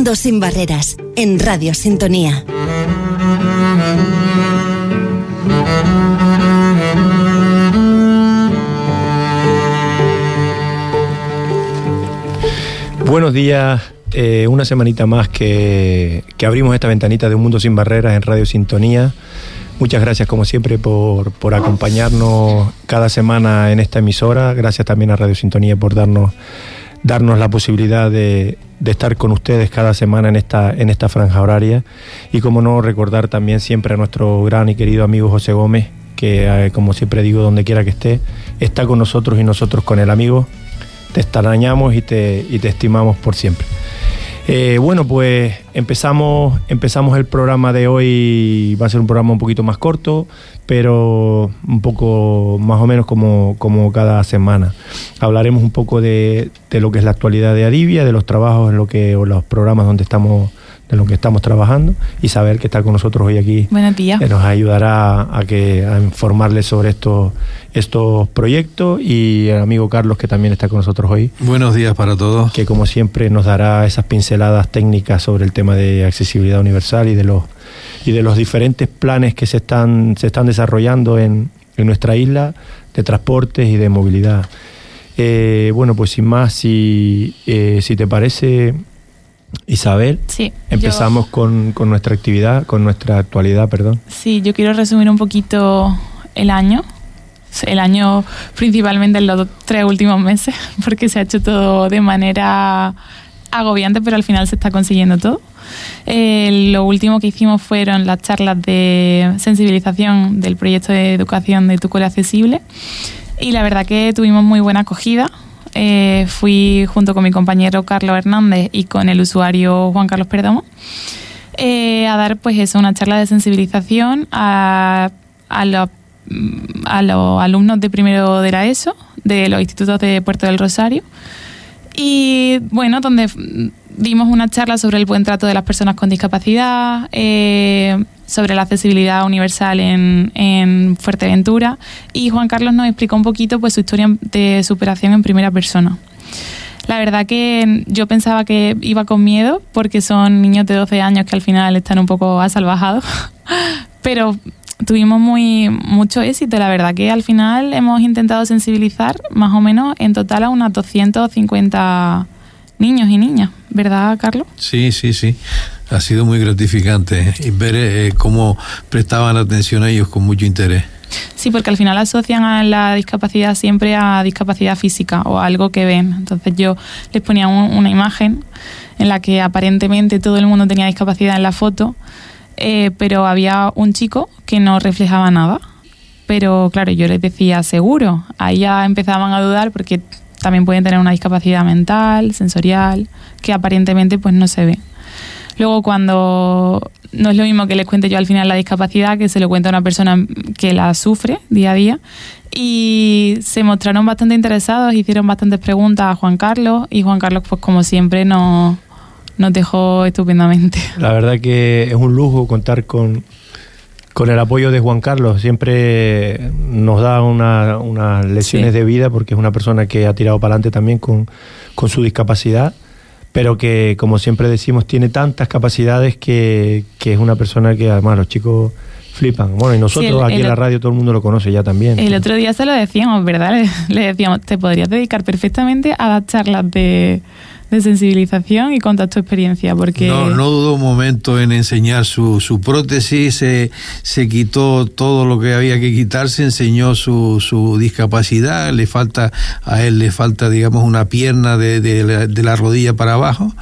Mundo sin barreras en Radio Sintonía. Buenos días, eh, una semanita más que, abrimos esta ventanita de Un Mundo Sin Barreras en Radio Sintonía. Muchas gracias como siempre por, acompañarnos cada semana en esta emisora. Gracias también a Radio Sintonía por darnos, darnos la posibilidad de, de estar con ustedes cada semana en esta, en esta franja horaria. Y como no, recordar también siempre a nuestro gran y querido amigo José Gómez, que eh, como siempre digo, donde quiera que esté, está con nosotros y nosotros con el amigo te extrañamos y te, y te estimamos por siempre. Eh, bueno, pues empezamos, empezamos el programa de hoy, va a ser un programa un poquito más corto, pero un poco más o menos como, como cada semana. Hablaremos un poco de, de, lo que es la actualidad de Adivia, de los trabajos en lo que, o los programas donde estamos de lo que estamos trabajando. Isabel, que está con nosotros hoy aquí, Buenos días. Que nos ayudará a, que, a informarles sobre estos, estos proyectos y el amigo Carlos, que también está con nosotros hoy. Buenos días para todos. Que como siempre nos dará esas pinceladas técnicas sobre el tema de accesibilidad universal y de los, y de los diferentes planes que se están, se están desarrollando en, en nuestra isla de transportes y de movilidad. Eh, bueno, pues sin más, si, eh, si te parece, Isabel, sí, empezamos yo... con, con, nuestra actividad, con nuestra actualidad, perdón. Sí, yo quiero resumir un poquito el año, el año principalmente en los tres últimos meses, porque se ha hecho todo de manera agobiante, pero al final se está consiguiendo todo. Eh, lo último que hicimos fueron las charlas de sensibilización del proyecto de educación de Tu Cole Accesible y la verdad que tuvimos muy buena acogida. Eh, fui junto con mi compañero Carlos Hernández y con el usuario Juan Carlos Perdomo eh, a dar pues eso, una charla de sensibilización a, a, los, a los alumnos de primero de la ESO, de los institutos de Puerto del Rosario. Y bueno, donde dimos una charla sobre el buen trato de las personas con discapacidad, eh, sobre la accesibilidad universal en, en, Fuerteventura y Juan Carlos nos explicó un poquito pues su historia de superación en primera persona. La verdad que yo pensaba que iba con miedo porque son niños de 12 años que al final están un poco asalvajados, pero tuvimos muy mucho éxito. La verdad que al final hemos intentado sensibilizar más o menos en total a unas 250 niños y niñas, ¿verdad, Carlos? Sí, sí, sí. Ha sido muy gratificante ver eh, cómo prestaban atención a ellos con mucho interés. Sí, porque al final asocian a la discapacidad siempre a discapacidad física o a algo que ven. Entonces yo les ponía un, una imagen en la que aparentemente todo el mundo tenía discapacidad en la foto, eh, pero había un chico que no reflejaba nada. Pero claro, yo les decía seguro. Ahí ya empezaban a dudar porque también pueden tener una discapacidad mental, sensorial, que aparentemente pues no se ve. Luego cuando no es lo mismo que les cuente yo al final la discapacidad, que se lo cuenta a una persona que la sufre día a día. Y se mostraron bastante interesados, hicieron bastantes preguntas a Juan Carlos y Juan Carlos pues como siempre nos, nos dejó estupendamente. La verdad que es un lujo contar con, con el apoyo de Juan Carlos. Siempre nos da unas una lecciones sí. de vida porque es una persona que ha tirado para adelante también con, con su discapacidad pero que, como siempre decimos, tiene tantas capacidades que, que, es una persona que además los chicos flipan. Bueno, y nosotros sí, el, aquí el, en la radio todo el mundo lo conoce ya también. El otro día se lo decíamos, ¿verdad? Le, le decíamos, te podrías dedicar perfectamente a dar charlas de, de sensibilización y contar tu experiencia porque no, no dudó un momento en enseñar su, su prótesis se, se, quitó todo lo que había que quitarse enseñó su, su, discapacidad le falta a él le falta digamos una pierna de, de, la, de la rodilla para abajo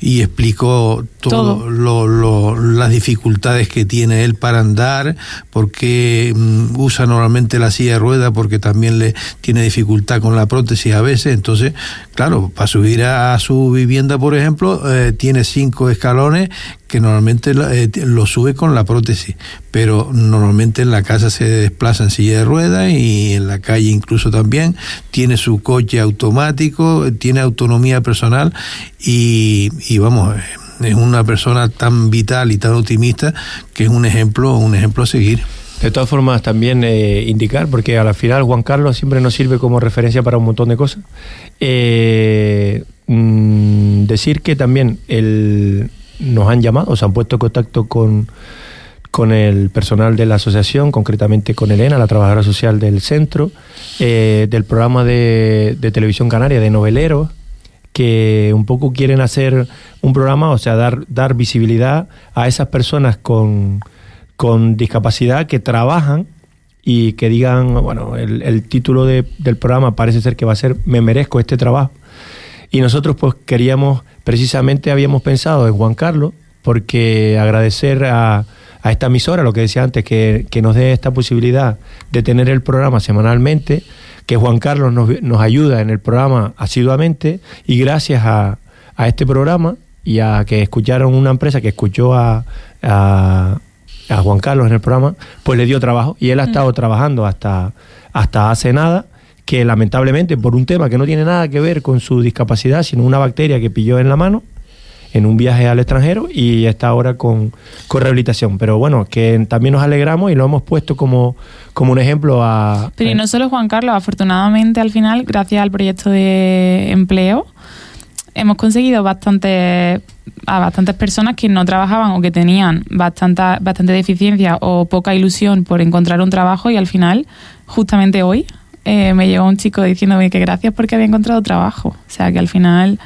y explicó todo, todo. Lo, lo, las dificultades que tiene él para andar porque um, usa normalmente la silla de rueda porque también le tiene dificultad con la prótesis a veces entonces claro para subir a su su vivienda, por ejemplo, eh, tiene cinco escalones que normalmente eh, lo sube con la prótesis, pero normalmente en la casa se desplaza en silla de ruedas y en la calle incluso también. Tiene su coche automático, tiene autonomía personal y, vamos, es una persona tan vital y tan optimista que es un ejemplo, un ejemplo a seguir. De todas formas, también eh, indicar, porque al final Juan Carlos siempre nos sirve como referencia para un montón de cosas. Eh, mm, decir que también el, nos han llamado, se han puesto en contacto con, con el personal de la asociación, concretamente con Elena, la trabajadora social del centro, eh, del programa de, de televisión canaria de noveleros, que un poco quieren hacer un programa, o sea, dar, dar visibilidad a esas personas con, con discapacidad que trabajan y que digan, bueno, el, el título de, del programa parece ser que va a ser Me merezco este trabajo. Y nosotros pues queríamos, precisamente habíamos pensado en Juan Carlos, porque agradecer a, a esta emisora, lo que decía antes, que, que, nos dé esta posibilidad de tener el programa semanalmente, que Juan Carlos nos, nos ayuda en el programa asiduamente y gracias a, a, este programa y a que escucharon una empresa que escuchó a, a, a, Juan Carlos en el programa, pues le dio trabajo y él ha estado mm. trabajando hasta, hasta hace nada que lamentablemente por un tema que no tiene nada que ver con su discapacidad, sino una bacteria que pilló en la mano, en un viaje al extranjero y está ahora con, con, rehabilitación. Pero bueno, que también nos alegramos y lo hemos puesto como, como un ejemplo a... Pero y no solo Juan Carlos, afortunadamente al final, gracias al proyecto de empleo, hemos conseguido bastante, a bastantes personas que no trabajaban o que tenían bastante, bastante deficiencia o poca ilusión por encontrar un trabajo y al final, justamente hoy, eh, me llegó un chico diciéndome que gracias porque había encontrado trabajo. O sea que al final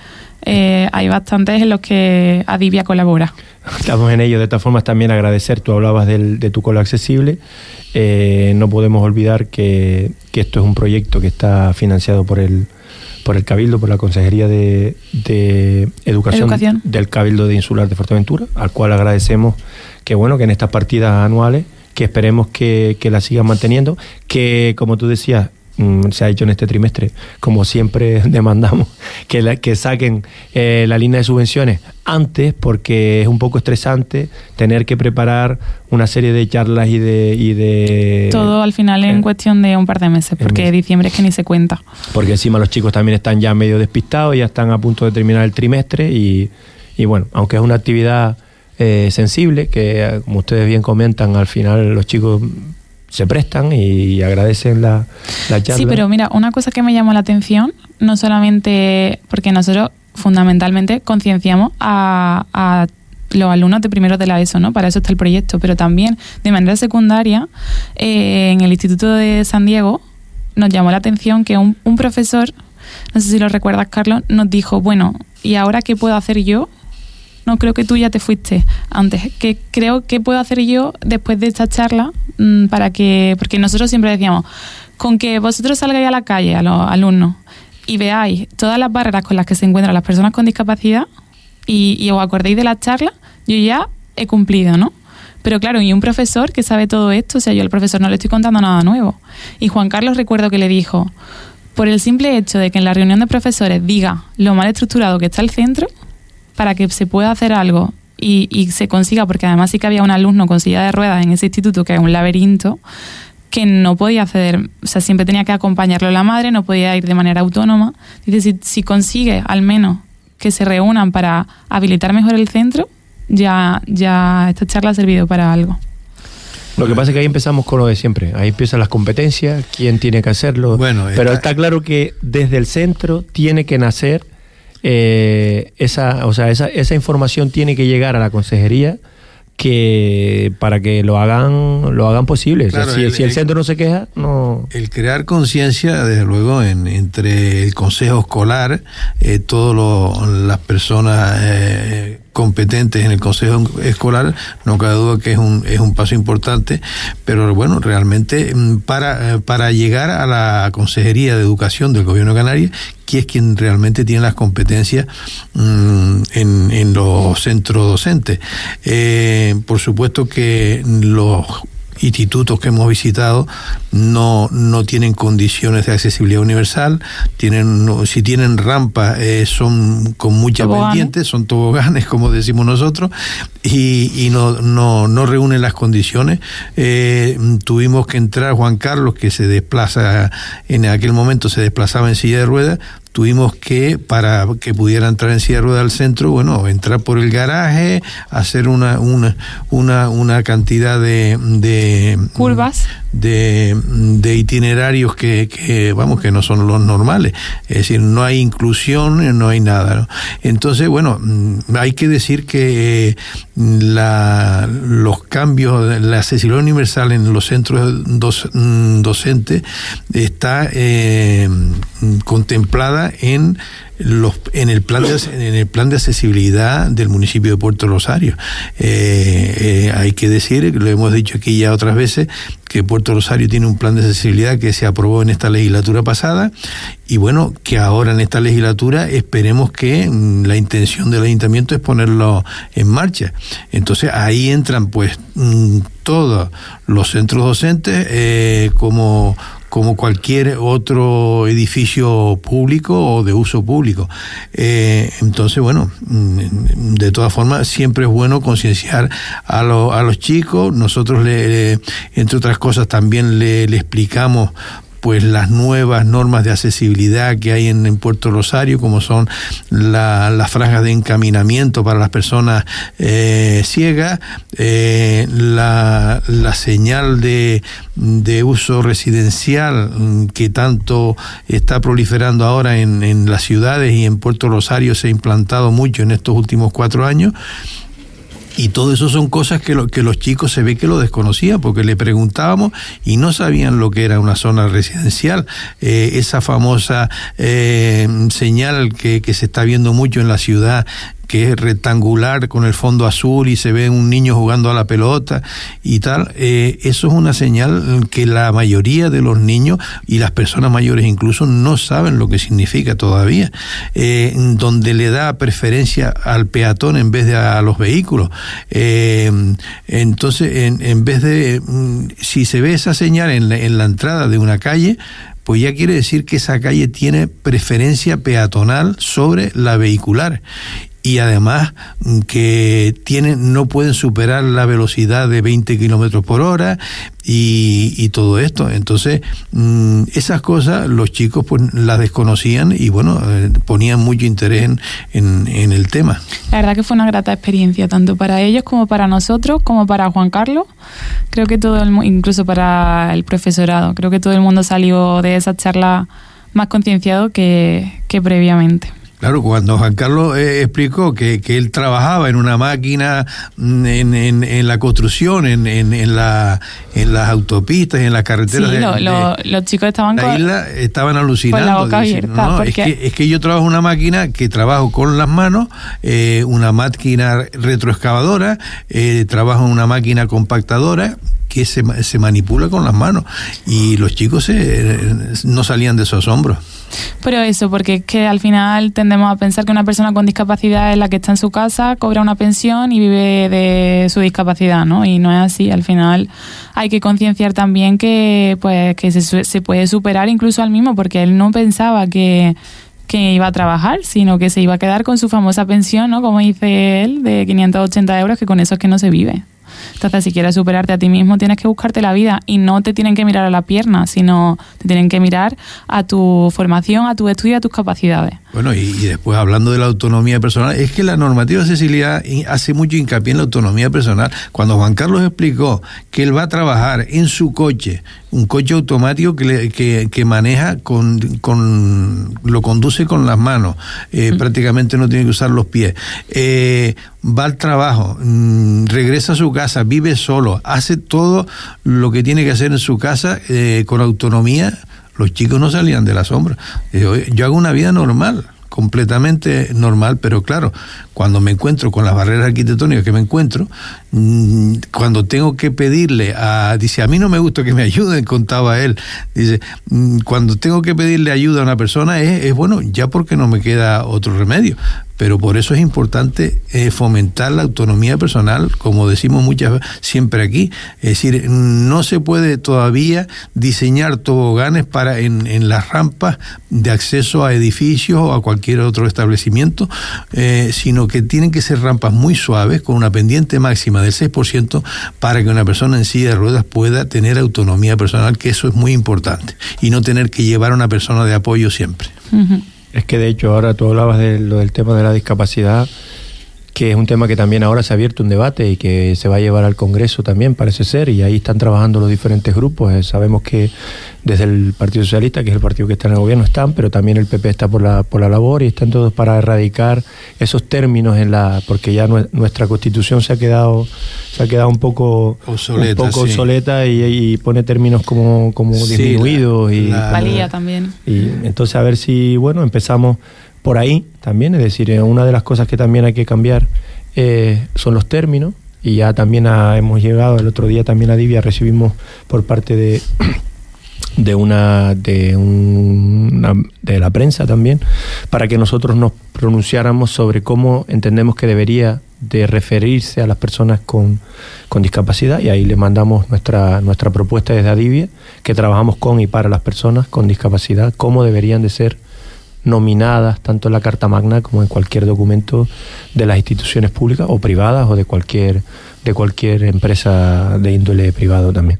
eh, hay bastantes en los que Adivia colabora. Estamos en ello. De todas formas, también agradecer, tú hablabas del, de tu colo accesible. Eh, no podemos olvidar que, que, esto es un proyecto que está financiado por el, por el Cabildo, por la Consejería de, de Educación, Educación, del Cabildo de Insular de Fuerteventura, al cual agradecemos que, bueno, que en estas partidas anuales, que esperemos que, que la sigan manteniendo, que, como tú decías, Mm, se ha hecho en este trimestre, como siempre demandamos, que, la, que saquen eh, la línea de subvenciones antes, porque es un poco estresante tener que preparar una serie de charlas y de... Y de Todo al final en eh, cuestión de un par de meses, porque mes. diciembre es que ni se cuenta. Porque encima los chicos también están ya medio despistados, ya están a punto de terminar el trimestre y, y bueno, aunque es una actividad eh, sensible, que como ustedes bien comentan, al final los chicos se prestan y agradecen la, la charla. Sí, pero mira, una cosa que me llamó la atención, no solamente porque nosotros fundamentalmente concienciamos a, a los alumnos de primero de la ESO, ¿no? Para eso está el proyecto, pero también de manera secundaria, eh, en el Instituto de San Diego, nos llamó la atención que un, un, profesor, no sé si lo recuerdas, Carlos, nos dijo, bueno, ¿y ahora qué puedo hacer yo? No, creo que tú ya te fuiste antes. ¿Qué creo que puedo hacer yo después de esta charla mmm, para que, porque nosotros siempre decíamos, con que vosotros salgáis a la calle, a los alumnos, y veáis todas las barreras con las que se encuentran las personas con discapacidad y, y os acordéis de la charla, yo ya he cumplido, ¿no? Pero claro, y un profesor que sabe todo esto, o sea, yo al profesor no le estoy contando nada nuevo. Y Juan Carlos recuerdo que le dijo, por el simple hecho de que en la reunión de profesores diga lo mal estructurado que está el centro, para que se pueda hacer algo y, y, se consiga, porque además sí que había un alumno con silla de ruedas en ese instituto que es un laberinto, que no podía acceder, o sea, siempre tenía que acompañarlo la madre, no podía ir de manera autónoma. Dice, si, si consigue al menos que se reúnan para habilitar mejor el centro, ya, ya esta charla ha servido para algo. Lo que pasa es que ahí empezamos con lo de siempre. Ahí empiezan las competencias, quién tiene que hacerlo. Bueno, pero está, está claro que desde el centro tiene que nacer eh, esa, o sea, esa, esa información tiene que llegar a la consejería que para que lo hagan lo hagan posible. Claro, o sea, si, el, si, el, centro no se queja, no. El crear conciencia, desde luego, en, entre el consejo escolar, eh, todas las personas eh, competentes en el consejo escolar, no cabe duda que es un, es un paso importante, pero bueno, realmente mm, para, para llegar a la Consejería de Educación del Gobierno de Canarias, que es quien realmente tiene las competencias mmm, en, en, los centros docentes. Eh, por supuesto que los institutos que hemos visitado no, no tienen condiciones de accesibilidad universal, tienen, no, si tienen rampas eh, son con mucha pendiente, son toboganes como decimos nosotros, y, y no, no, no, reúnen las condiciones. Eh, tuvimos que entrar Juan Carlos, que se desplaza, en aquel momento se desplazaba en silla de ruedas, tuvimos que, para que pudiera entrar en silla de al centro, bueno, entrar por el garaje, hacer una, una, una, una cantidad de, de curvas de, itinerarios que, vamos, que no son los normales. Es decir, no hay inclusión, no hay nada. Entonces, bueno, mm, hay que decir que la, los cambios, la accesibilidad universal en los centros mm, docentes está eh, contemplada en los, en el plan de, en el plan de accesibilidad del municipio de Puerto Rosario. Eh, eh, hay que decir, lo hemos dicho aquí ya otras veces, que Puerto Rosario tiene un plan de accesibilidad que se aprobó en esta legislatura pasada y bueno, que ahora en esta legislatura esperemos que mm, la intención del ayuntamiento es ponerlo en marcha. Entonces ahí entran pues mm, todos los centros docentes eh, como como cualquier otro edificio público o de uso público. Eh, entonces, bueno, mm, de todas formas, siempre es bueno concienciar a, a los chicos. Nosotros, le, entre otras cosas, también le, le explicamos pues las nuevas normas de accesibilidad que hay en, Puerto Rosario, como son las franjas de encaminamiento para las personas eh, ciegas, eh, la, señal de, uso residencial mm, que tanto está proliferando ahora en, en las ciudades y en Puerto Rosario se ha implantado mucho en estos últimos cuatro años y todo eso son cosas que, lo, que los chicos se ve que lo desconocían, porque le preguntábamos y no sabían lo que era una zona residencial. Eh, esa famosa eh, señal que, que se está viendo mucho en la ciudad que es rectangular con el fondo azul y se ve un niño jugando a la pelota y tal, eh, eso es una señal que la mayoría de los niños y las personas mayores incluso no saben lo que significa todavía, eh, donde le da preferencia al peatón en vez de a los vehículos. Eh, entonces, en, en, vez de, mm, si se ve esa señal en la, en la entrada de una calle, pues ya quiere decir que esa calle tiene preferencia peatonal sobre la vehicular y además mm, que tienen, no pueden superar la velocidad de 20 kilómetros por hora y, todo esto. Entonces, mm, esas cosas los chicos pues las desconocían y bueno, eh, ponían mucho interés en, en, el tema. La verdad que fue una grata experiencia, tanto para ellos como para nosotros, como para Juan Carlos. Creo que todo el incluso para el profesorado, creo que todo el mundo salió de esa charla más concienciado que, que previamente. Claro, cuando Juan Carlos eh, explicó que, que, él trabajaba en una máquina mm, en, en, en la construcción, en, en, la, en las autopistas en las carreteras sí, de, los chicos estaban la isla, estaban alucinando. Con la boca abierta, es, que, es que yo trabajo en una máquina que trabajo con las manos, eh, una máquina retroexcavadora, eh, trabajo en una máquina compactadora que se, se manipula con las manos y los chicos no salían de su asombro. Pero eso, porque es que al final tendemos a pensar que una persona con discapacidad es la que está en su casa, cobra una pensión y vive de su discapacidad, ¿no? Y no es así. Al final hay que concienciar también que, pues, que se, se puede superar incluso al mismo, porque él no pensaba que que iba a trabajar, sino que se iba a quedar con su famosa pensión, ¿no? Como dice él, de 580 euros, que con eso es que no se vive. Entonces, si quieres superarte a ti mismo, tienes que buscarte la vida y no te tienen que mirar a la pierna, sino te tienen que mirar a tu formación, a tu estudio, a tus capacidades. Bueno, y, después hablando de la autonomía personal, es que la normativa de accesibilidad hace mucho hincapié en la autonomía personal. Cuando Juan Carlos explicó que él va a trabajar en su coche, un coche automático que, que, maneja con, con, lo conduce con las manos, eh, prácticamente no tiene que usar los pies, eh, va al trabajo, mm, regresa a su casa, vive solo, hace todo lo que tiene que hacer en su casa eh, con autonomía los chicos no salían de la sombra. Yo hago una vida normal, completamente normal, pero claro, cuando me encuentro con las barreras arquitectónicas que me encuentro, cuando tengo que pedirle a, dice, a mí no me gusta que me ayuden, contaba él, dice, mm, cuando tengo que pedirle ayuda a una persona es, es bueno, ya porque no me queda otro remedio, pero por eso es importante eh, fomentar la autonomía personal, como decimos muchas siempre aquí. Es decir, no se puede todavía diseñar toboganes para en, en las rampas de acceso a edificios o a cualquier otro establecimiento, eh, sino que tienen que ser rampas muy suaves, con una pendiente máxima del 6%, para que una persona en silla de ruedas pueda tener autonomía personal, que eso es muy importante, y no tener que llevar a una persona de apoyo siempre. Es que de hecho ahora tú hablabas de lo del tema de la discapacidad que es un tema que también ahora se ha abierto un debate y que se va a llevar al Congreso también, parece ser, y ahí están trabajando los diferentes grupos. Eh, sabemos que desde el Partido Socialista, que es el partido que está en el gobierno, están, pero también el PP está por la, por la labor y están todos para erradicar esos términos en la, porque ya nuestra constitución se ha quedado, se ha quedado un poco obsoleta, un poco obsoleta y, pone términos como, como disminuidos y valía también. Y entonces a ver si, bueno, empezamos por ahí también, es decir, eh, una de las cosas que también hay que cambiar eh, son los términos y ya también hemos llegado, el otro día también a Divia recibimos por parte de de una de una, de la prensa también para que nosotros nos pronunciáramos sobre cómo entendemos que debería de referirse a las personas con, con discapacidad y ahí le mandamos nuestra nuestra propuesta desde Adivia que trabajamos con y para las personas con discapacidad cómo deberían de ser nominadas tanto en la Carta Magna como en cualquier documento de las instituciones públicas o privadas o de cualquier, de cualquier empresa de índole privado también.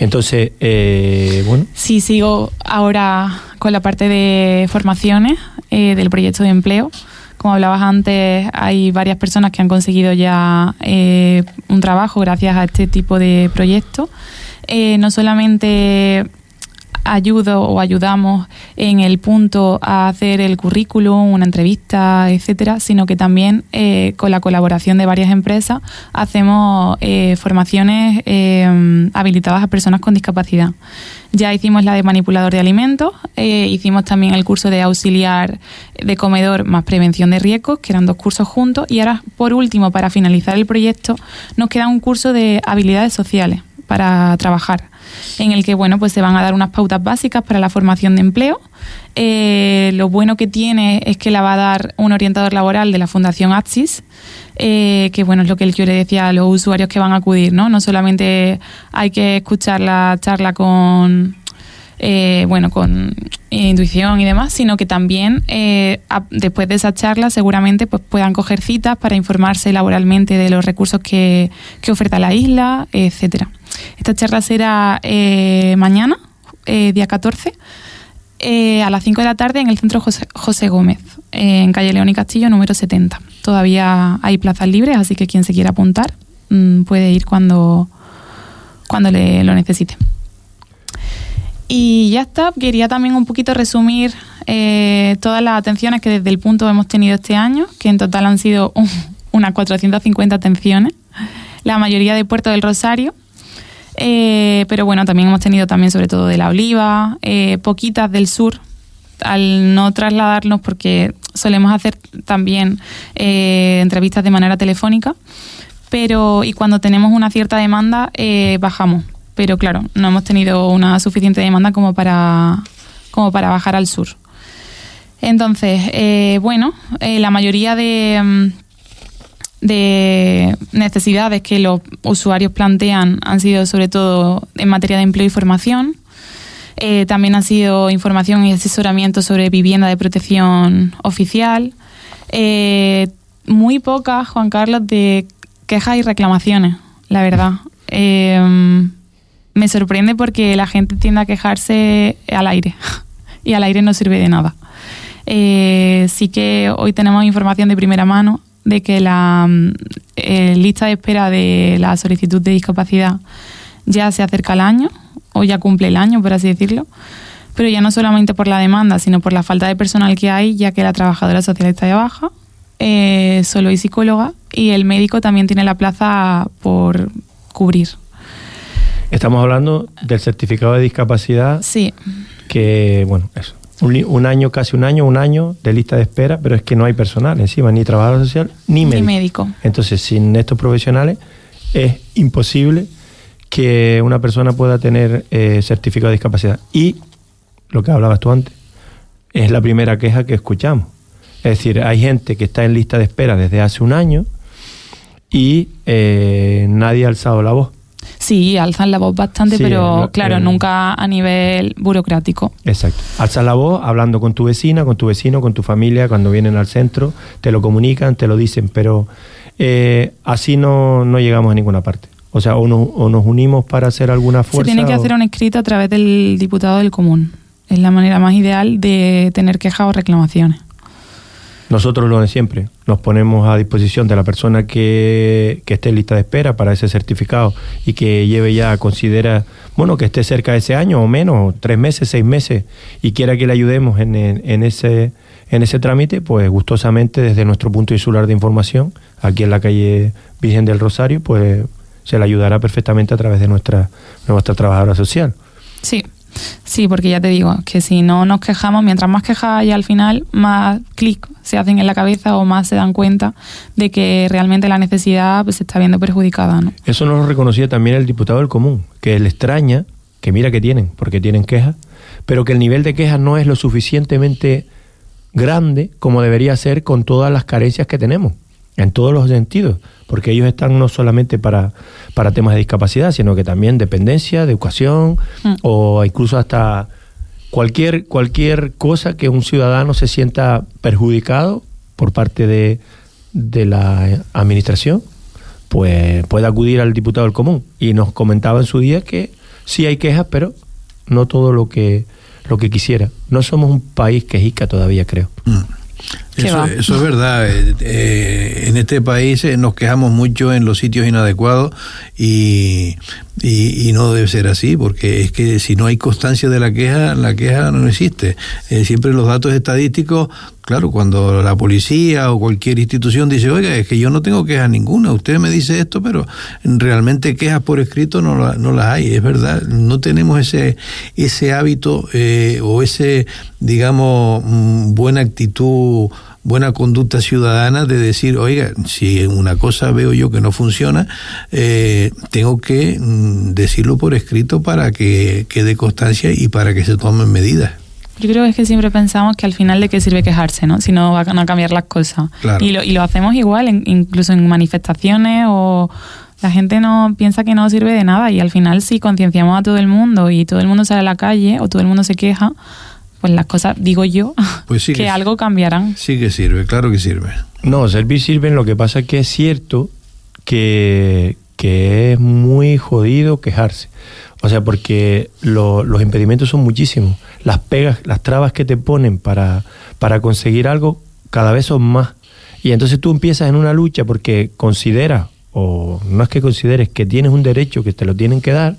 Entonces, eh, bueno. Sí, sigo ahora con la parte de formaciones eh, del proyecto de empleo. Como hablabas antes, hay varias personas que han conseguido ya eh, un trabajo gracias a este tipo de proyectos. no solamente ayudo o ayudamos en el punto a hacer el currículum, una entrevista, etcétera, sino que también eh, con la colaboración de varias empresas hacemos eh, formaciones eh, habilitadas a personas con discapacidad. Ya hicimos la de manipulador de alimentos, hicimos también el curso de auxiliar de comedor más prevención de riesgos, que eran dos cursos juntos, y ahora, por último, para finalizar el proyecto, nos queda un curso de habilidades sociales para trabajar en el que bueno, pues se van a dar unas pautas básicas para la formación de empleo. Eh, lo bueno que tiene es que la va a dar un orientador laboral de la Fundación AXIS, eh, que bueno, es lo que yo le decía a los usuarios que van a acudir, ¿no? No solamente hay que escuchar la charla con eh, bueno, con intuición y demás, sino que también después de esa charla seguramente pues puedan coger citas para informarse laboralmente de los recursos que, que oferta la isla, etcétera. Esta charla será eh, mañana, eh, día 14, eh, a las 5 de la tarde en el Centro José, Gómez, en calle León y Castillo, número 70. Todavía hay plazas libres, así que quien se quiera apuntar mm, puede ir cuando, cuando le, lo necesite. Y ya está, quería también un poquito resumir todas las atenciones que desde el punto hemos tenido este año, que en total han sido unas 450 atenciones, la mayoría de Puerto del Rosario, eh, pero bueno, también hemos tenido también sobre todo de la oliva, eh, poquitas del sur, al no trasladarnos porque solemos hacer también eh, entrevistas de manera telefónica, pero y cuando tenemos una cierta demanda bajamos, pero claro, no hemos tenido una suficiente demanda como para, como para bajar al sur. Entonces, bueno, la mayoría de mm, de necesidades que los usuarios plantean han sido sobre todo en materia de empleo y formación. Eh, también ha sido información y asesoramiento sobre vivienda de protección oficial. Eh, muy pocas, Juan Carlos, de quejas y reclamaciones, la verdad. Eh, me sorprende porque la gente tiende a quejarse al aire y al aire no sirve de nada. sí que hoy tenemos información de primera mano de que la mm, eh, lista de espera de la solicitud de discapacidad ya se acerca al año, o ya cumple el año, por así decirlo, pero ya no solamente por la demanda, sino por la falta de personal que hay, ya que la trabajadora social está de baja, eh, solo hay psicóloga, y el médico también tiene la plaza por cubrir. Estamos hablando del certificado de discapacidad. Sí. Que, bueno, eso un, año, casi un año, un año de lista de espera, pero es que no hay personal encima, ni trabajador social, ni médico. Ni médico. Entonces, sin estos profesionales es imposible que una persona pueda tener eh, certificado de discapacidad. Y lo que hablabas tú antes, es la primera queja que escuchamos. Es decir, hay gente que está en lista de espera desde hace un año y eh, nadie ha alzado la voz. Sí, alzan la voz bastante, pero claro, nunca a nivel burocrático. Exacto. Alzan la voz hablando con tu vecina, con tu vecino, con tu familia, cuando vienen al centro, te lo comunican, te lo dicen, pero eh, así no, no llegamos a ninguna parte. O sea, o, nos unimos para hacer alguna fuerza. Se tiene que hacer un escrito a través del diputado del común. Es la manera más ideal de tener quejas o reclamaciones. Nosotros lo de siempre, nos ponemos a disposición de la persona que, que esté en lista de espera para ese certificado y que lleve ya, considera, bueno, que esté cerca de ese año o menos, tres meses, seis meses, y quiera que le ayudemos en, en, ese, en ese trámite, pues gustosamente desde nuestro punto insular de información, aquí en la calle Virgen del Rosario, pues se le ayudará perfectamente a través de nuestra, nuestra trabajadora social. Sí, sí, porque ya te digo, que si no nos quejamos, mientras más quejas hay al final, más clic se hacen en la cabeza o más se dan cuenta de que realmente la necesidad pues, se está viendo perjudicada. ¿no? Eso nos lo reconocía también el diputado del común, que le extraña, que mira que tienen, porque tienen quejas, pero que el nivel de quejas no es lo suficientemente grande como debería ser con todas las carencias que tenemos, en todos los sentidos, porque ellos están no solamente para, para temas de discapacidad, sino que también dependencia, de educación Mm. o incluso hasta cualquier, cualquier cosa que un ciudadano se sienta perjudicado por parte de, de la administración, pues puede acudir al diputado del común. Y nos comentaba en su día que sí hay quejas, pero no todo lo que, lo que quisiera. No somos un país quejica todavía, creo. Mm. ¿Qué Eso, eso es verdad. Eh, eh, en este país eh, nos quejamos mucho en los sitios inadecuados y, y, y no debe ser así, porque es que si no hay constancia de la queja, la queja no existe. Eh, siempre los datos estadísticos, claro, cuando la policía o cualquier institución dice, oiga, es que yo no tengo quejas ninguna, usted me dice esto, pero realmente quejas por escrito no, la- no las hay, es verdad. No tenemos ese, ese hábito eh, o ese, digamos, mm, buena actitud buena conducta ciudadana de decir, oiga, si una cosa veo yo que no funciona, eh, tengo que mm, decirlo por escrito para que quede constancia y para que se tomen medidas. Yo creo que es que siempre pensamos que al final de qué sirve quejarse, ¿no? Si no van a cambiar las cosas. Claro. Y, lo, y lo hacemos igual, en- incluso en manifestaciones o la gente no piensa que no sirve de nada y al final si concienciamos a todo el mundo y todo el mundo sale a la calle o todo el mundo se queja, pues las cosas, digo yo, Pues sí que que- algo cambiarán. Sí que sirve, claro que sirve. No, servir sirven, lo que pasa es que es cierto que, que es muy jodido quejarse. O sea, porque lo- los impedimentos son muchísimos. Las pegas, las trabas que te ponen para, para conseguir algo cada vez son más. Y entonces tú empiezas en una lucha porque consideras, o no es que consideres, que tienes un derecho que te lo tienen que dar,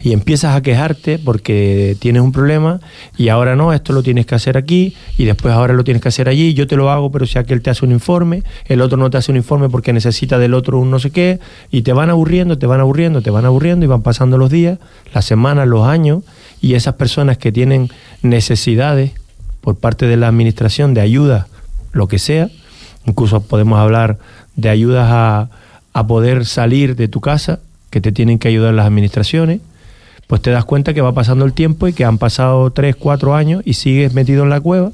y empiezas a quejarte porque tienes un problema y ahora no, esto lo tienes que hacer aquí y después ahora lo tienes que hacer allí, yo te lo hago, pero si aquel te hace un informe, el otro no te hace un informe porque necesita del otro un no sé qué, y te van aburriendo, te van aburriendo, te van aburriendo y van pasando los días, las semanas, los años, y esas personas que tienen necesidades por parte de la administración de ayuda, lo que sea, incluso podemos hablar de ayudas a, a poder salir de tu casa, que te tienen que ayudar las administraciones, pues te das cuenta que va pasando el tiempo y que han pasado tres, cuatro años y sigues metido en la cueva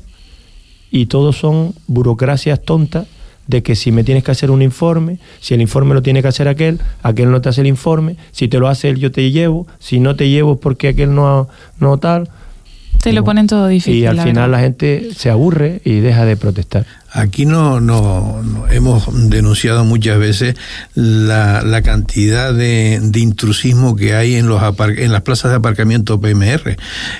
y todos son burocracias tontas de que si me tienes que hacer un informe, si el informe lo tiene que hacer aquel, aquel no te hace el informe, si te lo hace él yo te llevo, si no te llevo es porque aquel no, no tal. Te lo ponen todo difícil. Y al la final verdad. la gente se aburre y deja de protestar. Aquí no, no, hemos denunciado muchas veces la, la cantidad de, de intrusismo que hay en los en las plazas de aparcamiento PMR.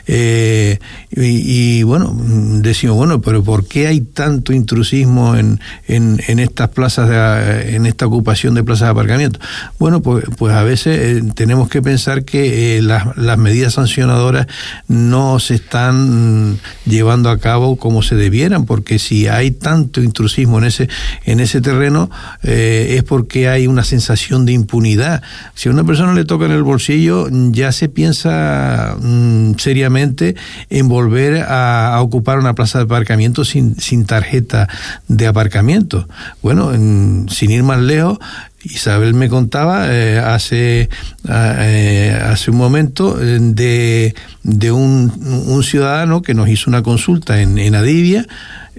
Eh, y, y, bueno, decimos, bueno, pero ¿por qué hay tanto intrusismo en, en, en estas plazas, de, en esta ocupación de plazas de aparcamiento? Bueno, pues, pues a veces eh, tenemos que pensar que eh, las, las medidas sancionadoras no se están llevando a cabo como se debieran, porque si hay tanto intrusismo en ese, en ese terreno, eh, es porque hay una sensación de impunidad. Si a una persona le toca en el bolsillo, ya se piensa mm, seriamente en volver a, ocupar una plaza de aparcamiento sin, sin tarjeta de aparcamiento. Bueno, en- sin ir más lejos, Isabel me contaba eh, hace, ah, eh, hace un momento de, de un, un ciudadano que nos hizo una consulta en, en Adivia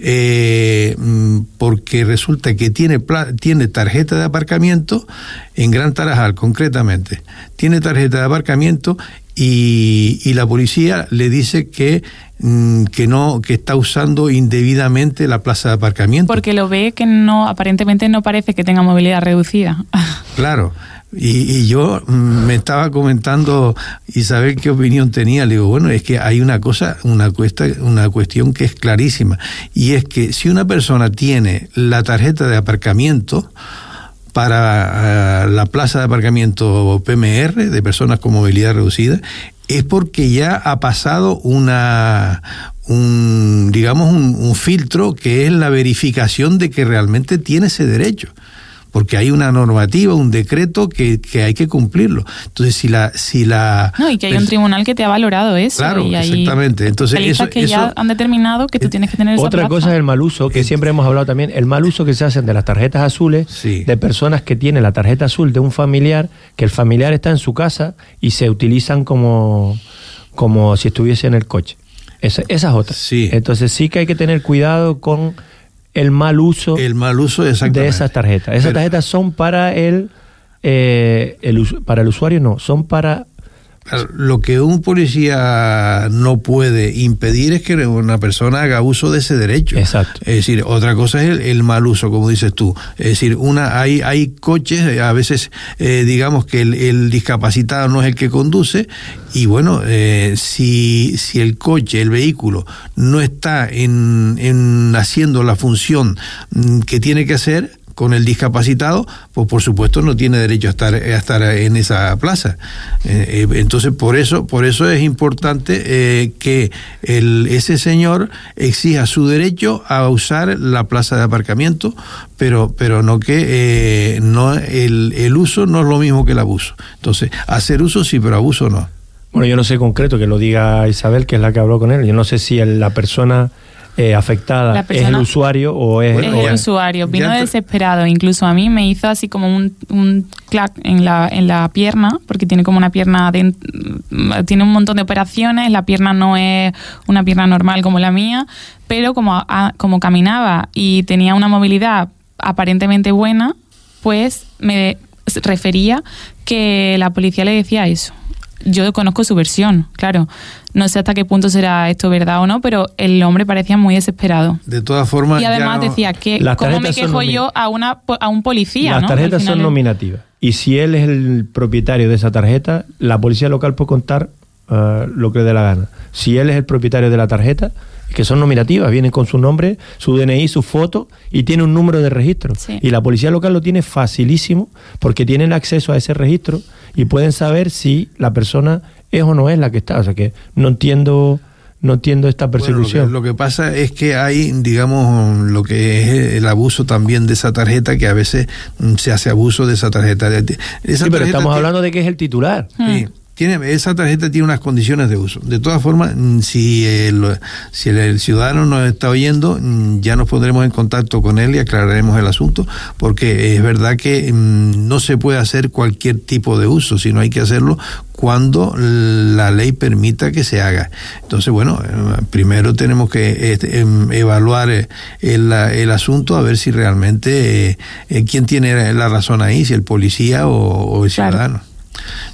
eh, mm, porque resulta que tiene, tiene tarjeta de aparcamiento en Gran Tarajal concretamente. Tiene tarjeta de aparcamiento y, y la policía le dice que, mm, que no que está usando indebidamente la plaza de aparcamiento. Porque lo ve que no, aparentemente no parece que tenga movilidad reducida. Claro, Y, yo mm, me estaba comentando Isabel qué opinión tenía. Le digo, bueno, es que hay una cosa, una, cuesta, una cuestión que es clarísima. Y es que si una persona tiene la tarjeta de aparcamiento, para eh, la plaza de aparcamiento PMR de personas con movilidad reducida es porque ya ha pasado una un digamos un filtro que es la verificación de que realmente tiene ese derecho porque hay una normativa, un decreto que, que, hay que cumplirlo. Entonces, si la... Si la no, y que hay un tribunal que te ha valorado eso. Claro, y hay exactamente. Entonces, eso, que ya han determinado que tú tienes que tener esa Otra cosa es el mal uso, que siempre hemos hablado también, el mal uso que se hacen de las tarjetas azules, de personas que tienen la tarjeta azul de un familiar, que el familiar está en su casa y se utilizan como, como si estuviese en el coche. Esa, esa es otra. Sí. Entonces sí que hay que tener cuidado con el mal uso, el mal uso de esas tarjetas. Esas tarjetas son para el, eh, el, para el usuario, no, son para lo que un policía no puede impedir es que una persona haga uso de ese derecho. Exacto. Es decir, otra cosa es el, mal uso, como dices tú. Es decir, una hay, hay coches, a veces eh, digamos que el, discapacitado no es el que conduce y bueno, eh, si, si el coche, el vehículo, no está en, en haciendo la función mm, que tiene que hacer, con el discapacitado, pues por supuesto no tiene derecho a estar, a estar en esa plaza. Eh, eh, entonces, por eso, por eso es importante eh, que el, ese señor exija su derecho a usar la plaza de aparcamiento, pero, pero no que no el, el uso no es lo mismo que el abuso. Entonces, hacer uso sí, pero abuso no. Bueno, yo no sé concreto que lo diga Isabel, que es la que habló con él. Yo no sé si la persona eh, afectada es el usuario o es, el usuario. Vino desesperado. Incluso a mí me hizo así como un, un clac en la, en la pierna, porque tiene como una pierna, tiene un montón de operaciones. La pierna no es una pierna normal como la mía, pero como, como caminaba y tenía una movilidad aparentemente buena, pues me refería que la policía le decía eso yo conozco su versión, claro. No sé hasta qué punto será esto verdad o no, pero el hombre parecía muy desesperado. De todas formas. Y además decía que, ¿cómo me quejo yo a, una, a un policía? Las tarjetas son nominativas. Y si él es el propietario de esa tarjeta, la policía local puede contar uh, lo que le dé la gana. Si él es el propietario de la tarjeta, que son nominativas, vienen con su nombre, su DNI, su foto y tiene un número de registro. Y la policía local lo tiene facilísimo porque tienen acceso a ese registro y pueden saber si la persona es o no es la que está. O sea que no entiendo no entiendo esta persecución. lo, que, pasa es que hay, digamos, lo que es el abuso también de esa tarjeta, que a veces mm, se hace abuso de esa tarjeta. sí, pero estamos hablando de que es el titular. Sí. Hmm esa tarjeta tiene unas condiciones de uso. De todas formas, mm, si el, si el, ciudadano nos está oyendo, mm, ya nos pondremos en contacto con él y aclararemos el asunto, porque es verdad que mm, no se puede hacer cualquier tipo de uso, sino hay que hacerlo cuando la ley permita que se haga. Entonces, bueno, eh, primero tenemos que este, em, evaluar eh, el, el, asunto a ver si realmente eh, quién tiene la razón ahí, si el policía o, el ciudadano.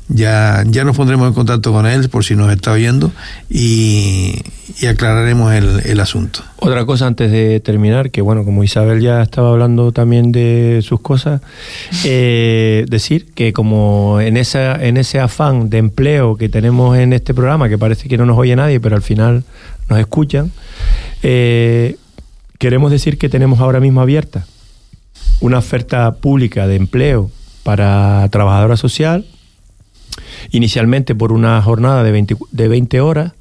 Ya, ya nos pondremos en contacto con él por si nos está oyendo y, aclararemos el, asunto. Otra cosa antes de terminar, que bueno, como Isabel ya estaba hablando también de sus cosas, eh, decir que como en, esa, en ese afán de empleo que tenemos en este programa, que parece que no nos oye nadie, pero al final nos escuchan, eh, queremos decir que tenemos ahora mismo abierta una oferta pública de empleo para trabajadora social inicialmente por una jornada de 20, de 20 horas,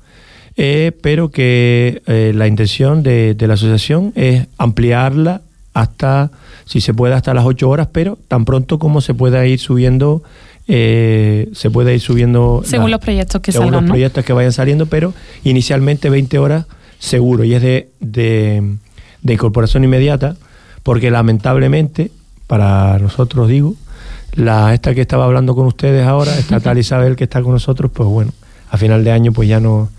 eh, pero que eh, la intención de, la asociación es ampliarla hasta, si se puede, hasta las 8 horas, pero tan pronto como se pueda ir subiendo eh, se puede ir subiendo según los proyectos que según los proyectos que vayan saliendo pero inicialmente 20 horas seguro y es de, de, de incorporación inmediata porque lamentablemente para nosotros digo la esta que estaba hablando con ustedes ahora, esta tal Isabel que está con nosotros, pues bueno, a final de año pues ya no,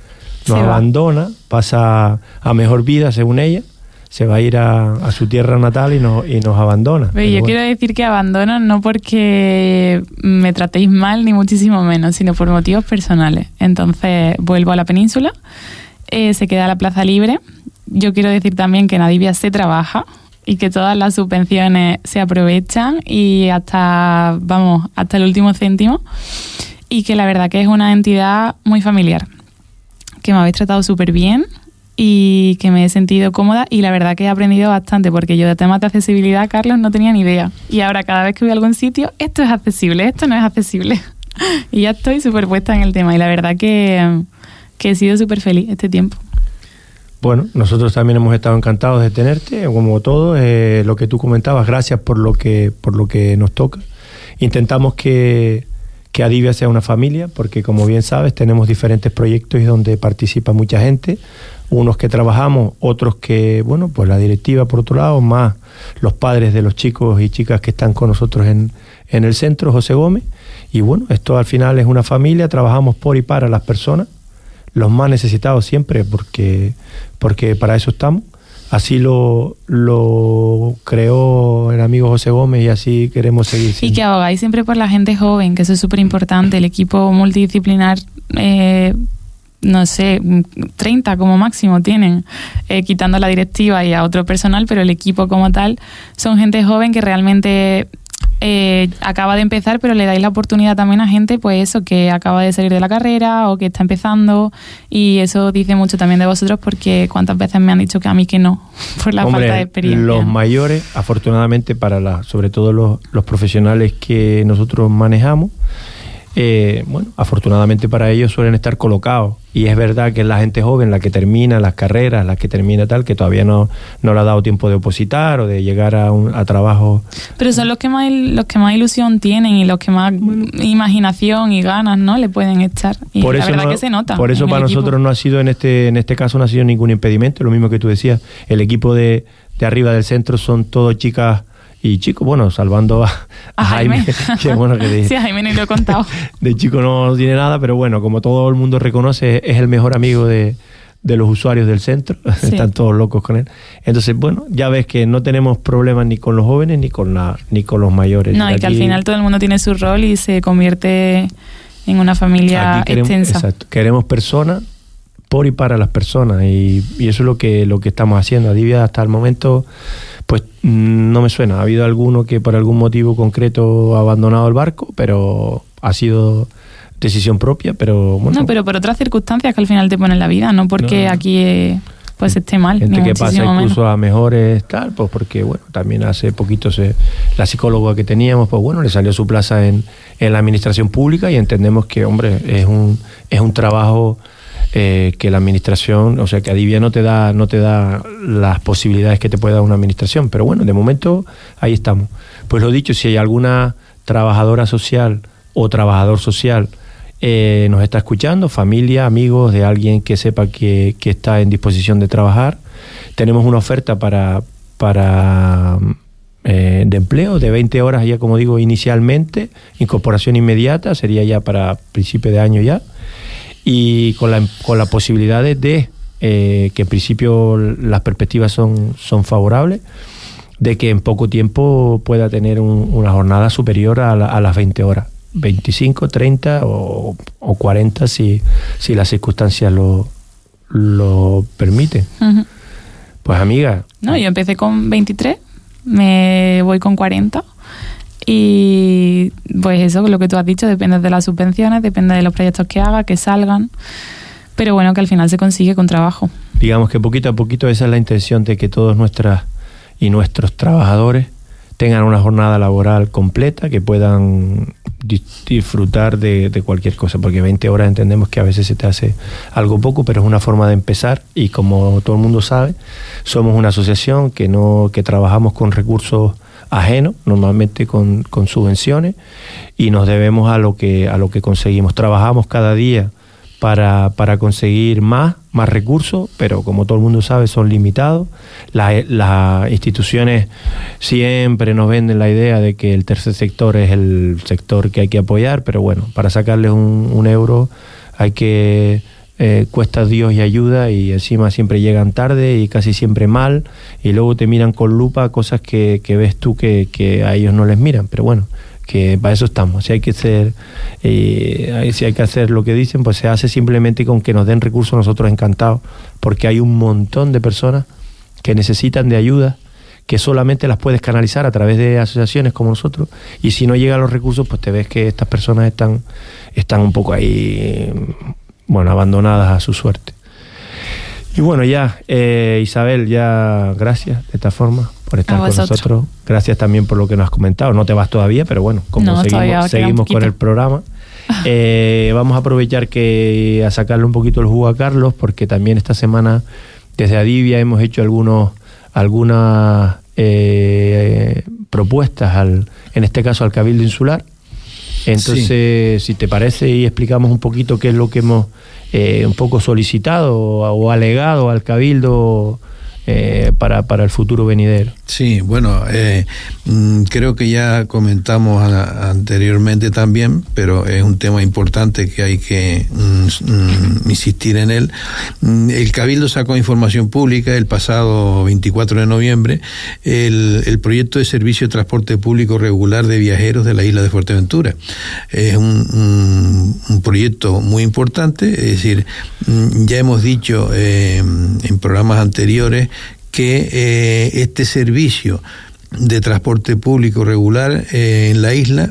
nos abandona, pasa a mejor vida según ella, se va a ir a, su tierra natal y, no, y nos abandona. yo quiero decir que abandono no porque me tratéis mal ni muchísimo menos, sino por motivos personales. Entonces vuelvo a la península, eh, se queda la plaza libre. Yo quiero decir también que en Adivia se trabaja, y que todas las subvenciones se aprovechan y hasta, vamos, hasta el último céntimo y que la verdad que es una entidad muy familiar, que me habéis tratado súper bien y que me he sentido cómoda y la verdad que he aprendido bastante porque yo de temas de accesibilidad, Carlos, no tenía ni idea. Y ahora cada vez que voy a algún sitio, esto es accesible, esto no es accesible. y ya estoy súper puesta en el tema y la verdad que, que he sido súper feliz este tiempo. Bueno, nosotros también hemos estado encantados de tenerte, como todo, eh, lo que tú comentabas, gracias por lo que, por lo que nos toca. Intentamos que, que Adivia sea una familia, porque como bien sabes, tenemos diferentes proyectos donde participa mucha gente, unos que trabajamos, otros que, bueno, pues la directiva por otro lado, más los padres de los chicos y chicas que están con nosotros en, en el centro, José Gómez. Y bueno, esto al final es una familia, trabajamos por y para las personas los más necesitados siempre, porque, porque para eso estamos. Así lo, lo creó el amigo José Gómez y así queremos seguir. Y que abogáis siempre por la gente joven, que eso es súper importante. El equipo multidisciplinar, eh, no sé, 30 como máximo tienen, eh, quitando la directiva y a otro personal, pero el equipo como tal son gente joven que realmente eh, acaba de empezar, pero le dais la oportunidad también a gente, pues eso, que acaba de salir de la carrera o que está empezando. Y eso dice mucho también de vosotros, porque cuántas veces me han dicho que a mí que no, por la falta de experiencia. Los mayores, afortunadamente para la, sobre todo los, los profesionales que nosotros manejamos, eh, bueno, afortunadamente para ellos suelen estar colocados. Y es verdad que es la gente joven la que termina las carreras, la que termina tal, que todavía no, no le ha dado tiempo de opositar o de llegar a, un, a trabajo. Pero son los que más los que más ilusión tienen y los que más imaginación y ganas no le pueden echar. Y por la eso verdad que se nota. Por eso para nosotros no ha sido en este, en este caso no ha sido ningún impedimento, lo mismo que tú decías. El equipo de, de arriba del centro son todos chicas y chico, bueno, salvando a, a Jaime. que bueno que de, sí, a Jaime ni lo he contado. De chico no tiene nada, pero bueno, como todo el mundo reconoce, es el mejor amigo de, de los usuarios del centro. Sí. Están todos locos con él. Entonces, bueno, ya ves que no tenemos problemas ni con los jóvenes ni con, la, ni con los mayores. No, y, y que al final todo el mundo tiene su rol y se convierte en una familia queremos, extensa. Exacto. Queremos personas por y para las personas y, y, eso es lo que, lo que estamos haciendo. Adivia hasta el momento pues no me suena. Ha habido alguno que por algún motivo concreto ha abandonado el barco, pero ha sido decisión propia, pero bueno. No, pero por otras circunstancias que al final te ponen la vida, no porque no. aquí eh, pues esté mal. Gente que pasa incluso menos. a mejores tal, pues porque bueno, también hace poquito se, la psicóloga que teníamos, pues bueno, le salió su plaza en, en la administración pública y entendemos que, hombre, es un, es un trabajo eh, que la administración, o sea, que Adivia no te da no te da las posibilidades que te puede dar una administración, pero bueno, de momento ahí estamos. Pues lo dicho, si hay alguna trabajadora social o trabajador social eh, nos está escuchando, familia, amigos de alguien que sepa que, que, está en disposición de trabajar, tenemos una oferta para, para eh, de empleo de 20 horas ya como digo inicialmente, incorporación inmediata, sería ya para principio de año ya y con la, con la posibilidad de eh, que en principio las perspectivas son, son favorables, de que en poco tiempo pueda tener un, una jornada superior a, la, a, las 20 horas, 25, 30 o, o 40 si, si las circunstancias lo, lo permiten. Uh -huh. Pues amiga. No, yo empecé con 23, me voy con 40. Y pues eso, lo que tú has dicho, depende de las subvenciones, depende de los proyectos que haga, que salgan. Pero bueno, que al final se consigue con trabajo. Digamos que poquito a poquito esa es la intención de que todos nuestras y nuestros trabajadores tengan una jornada laboral completa, que puedan disfrutar de, de, cualquier cosa, porque 20 horas entendemos que a veces se te hace algo poco, pero es una forma de empezar y como todo el mundo sabe, somos una asociación que no que trabajamos con recursos ajeno, normalmente con, con, subvenciones, y nos debemos a lo que, a lo que conseguimos. Trabajamos cada día para, para conseguir más, más recursos, pero como todo el mundo sabe, son limitados. Las la instituciones siempre nos venden la idea de que el tercer sector es el sector que hay que apoyar, pero bueno, para sacarles un euro hay que eh, cuesta Dios y ayuda y encima siempre llegan tarde y casi siempre mal y luego te miran con lupa cosas que, que ves tú que, que, a ellos no les miran, pero bueno, que para eso estamos. Si hay que hacer, eh, si hay que hacer lo que dicen, pues se hace simplemente con que nos den recursos nosotros encantados, porque hay un montón de personas que necesitan de ayuda que solamente las puedes canalizar a través de asociaciones como nosotros y si no llegan los recursos pues te ves que estas personas están, están un poco ahí, bueno, abandonadas a su suerte. Y bueno, ya, eh, Isabel, ya gracias de esta forma por estar con nosotros. Gracias también por lo que nos has comentado. No te vas todavía, pero bueno, como seguimos, seguimos con el programa. Eh, vamos a aprovechar que a sacarle un poquito el jugo a Carlos, porque también esta semana desde Adivia hemos hecho algunos, algunas eh, propuestas, al, en este caso al Cabildo Insular. Entonces, si te parece, y explicamos un poquito qué es lo que hemos eh, un poco solicitado o alegado al Cabildo eh, para, para, el futuro venidero. Sí, bueno, eh, mm, creo que ya comentamos anteriormente también, pero es un tema importante que hay que mm, mm, insistir en él. El Cabildo sacó información pública el pasado 24 de noviembre el, el proyecto de servicio de transporte público regular de viajeros de la isla de Fuerteventura. Es un, un proyecto muy importante, es decir, ya hemos dicho eh, en programas anteriores que eh, este servicio de transporte público regular eh, en la isla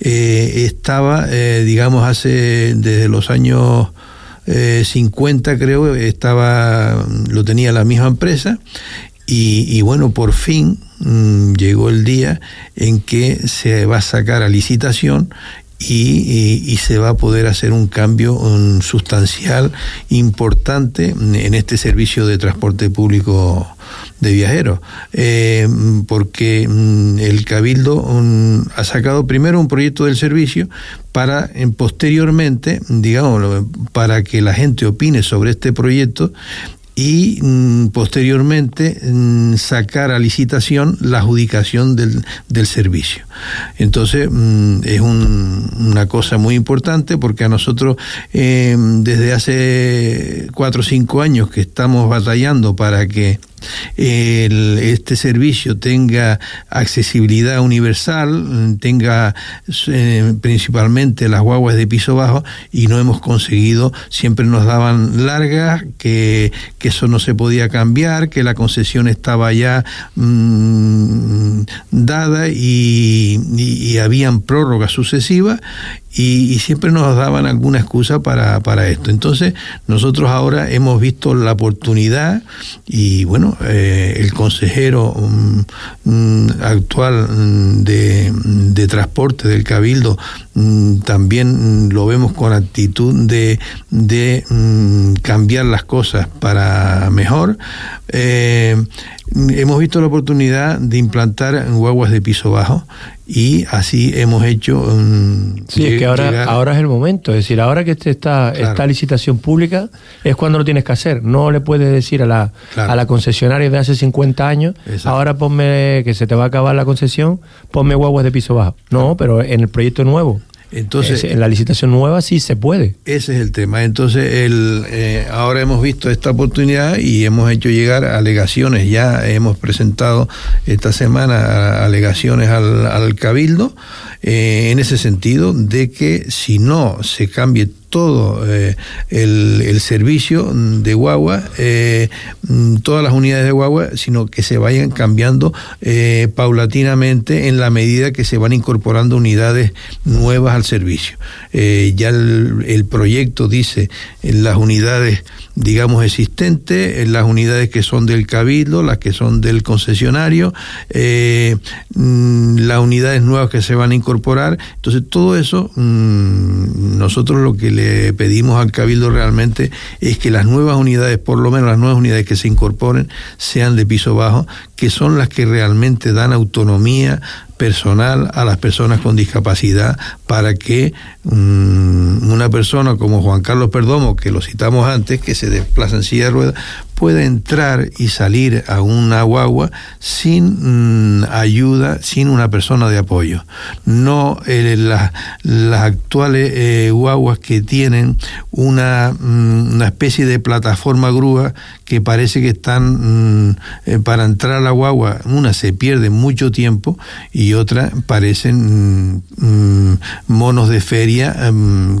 eh, estaba, digamos, hace desde los años 50 creo, estaba, lo tenía la misma empresa. Y, bueno, por fin mm, llegó el día en que se va a sacar a licitación y, se va a poder hacer un cambio sustancial importante en este servicio de transporte público de viajeros, eh, porque mm, el Cabildo mm, ha sacado primero un proyecto del servicio para posteriormente, digamos, para que la gente opine sobre este proyecto y mm, posteriormente mm, sacar a licitación la adjudicación del, del servicio. Entonces mm, es una cosa muy importante porque a nosotros eh, desde hace cuatro o cinco años que estamos batallando para que este servicio tenga accesibilidad universal, tenga eh, principalmente las guaguas de piso bajo y no hemos conseguido, siempre nos daban largas, que, eso no se podía cambiar, que la concesión estaba ya mm, dada y, y habían prórrogas sucesivas y, siempre nos daban alguna excusa para, para, esto. Entonces, nosotros ahora hemos visto la oportunidad y bueno, eh, el consejero mm, mm, actual mm, de, de, transporte del Cabildo también lo vemos con actitud de, de cambiar las cosas para mejor. Eh, hemos visto la oportunidad de implantar guaguas de piso bajo y así hemos hecho. sí, es que ahora, ahora es el momento. Es decir, ahora que está esta licitación pública es cuando lo tienes que hacer. No le puedes decir a la, a la concesionaria de hace 50 años, ahora ponme que se te va a acabar la concesión, ponme guaguas de piso bajo. No, pero en el proyecto nuevo entonces, en la licitación nueva sí se puede. Ese es el tema. Entonces, el, eh, ahora hemos visto esta oportunidad y hemos hecho llegar alegaciones. Ya hemos presentado esta semana alegaciones al, al Cabildo eh, en ese sentido de que si no se cambie todo eh, el, servicio de guagua, eh, mm, todas las unidades de guagua, sino que se vayan cambiando eh, paulatinamente en la medida que se van incorporando unidades nuevas al servicio. ya el, el, proyecto dice las unidades digamos, existentes, las unidades que son del cabildo, las que son del concesionario, eh, mm, las unidades nuevas que se van a incorporar. Entonces, todo eso, mm, nosotros lo que le pedimos al cabildo realmente es que las nuevas unidades, por lo menos las nuevas unidades que se incorporen, sean de piso bajo, que son las que realmente dan autonomía personal a las personas con discapacidad para que mm, una persona como Juan Carlos Perdomo, que lo citamos antes, que se desplaza en silla de ruedas, puede entrar y salir a una guagua sin mm, ayuda, sin una persona de apoyo. No eh, las actuales eh, guaguas que tienen una, mm, una, especie de plataforma grúa que parece que están mm, eh, para entrar a la guagua, una se pierde mucho tiempo y otra parecen monos de feria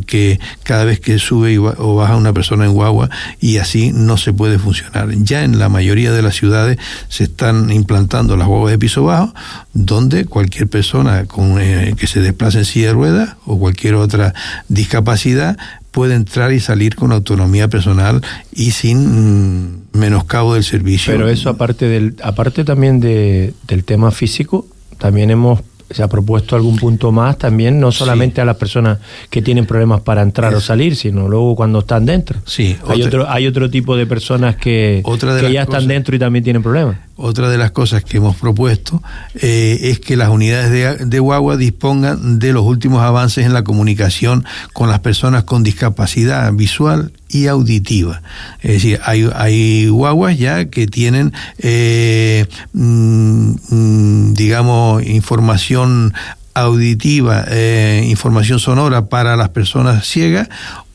que cada vez que sube o baja una persona en guagua y así no se puede funcionar. Ya en la mayoría de las ciudades se están implantando las guaguas de piso bajo, donde cualquier persona con, eh, que se desplace en silla de ruedas o cualquier otra discapacidad puede entrar y salir con autonomía personal y sin mm, menoscabo del servicio. Pero eso aparte del aparte también de, del tema físico, también hemos se ha propuesto algún punto más también, no solamente a las personas que tienen problemas para entrar o salir, sino luego cuando están dentro. Sí, hay otro hay otro tipo de personas que, que ya están dentro y también tienen problemas. Otra de las cosas que hemos propuesto eh, es que las unidades de, de, guagua dispongan de los últimos avances en la comunicación con las personas con discapacidad visual y auditiva. Es decir, hay, hay guaguas ya que tienen, eh, mm, mm, digamos, información auditiva, eh, información sonora para las personas ciegas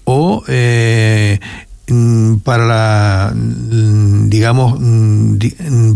o eh, para la, digamos,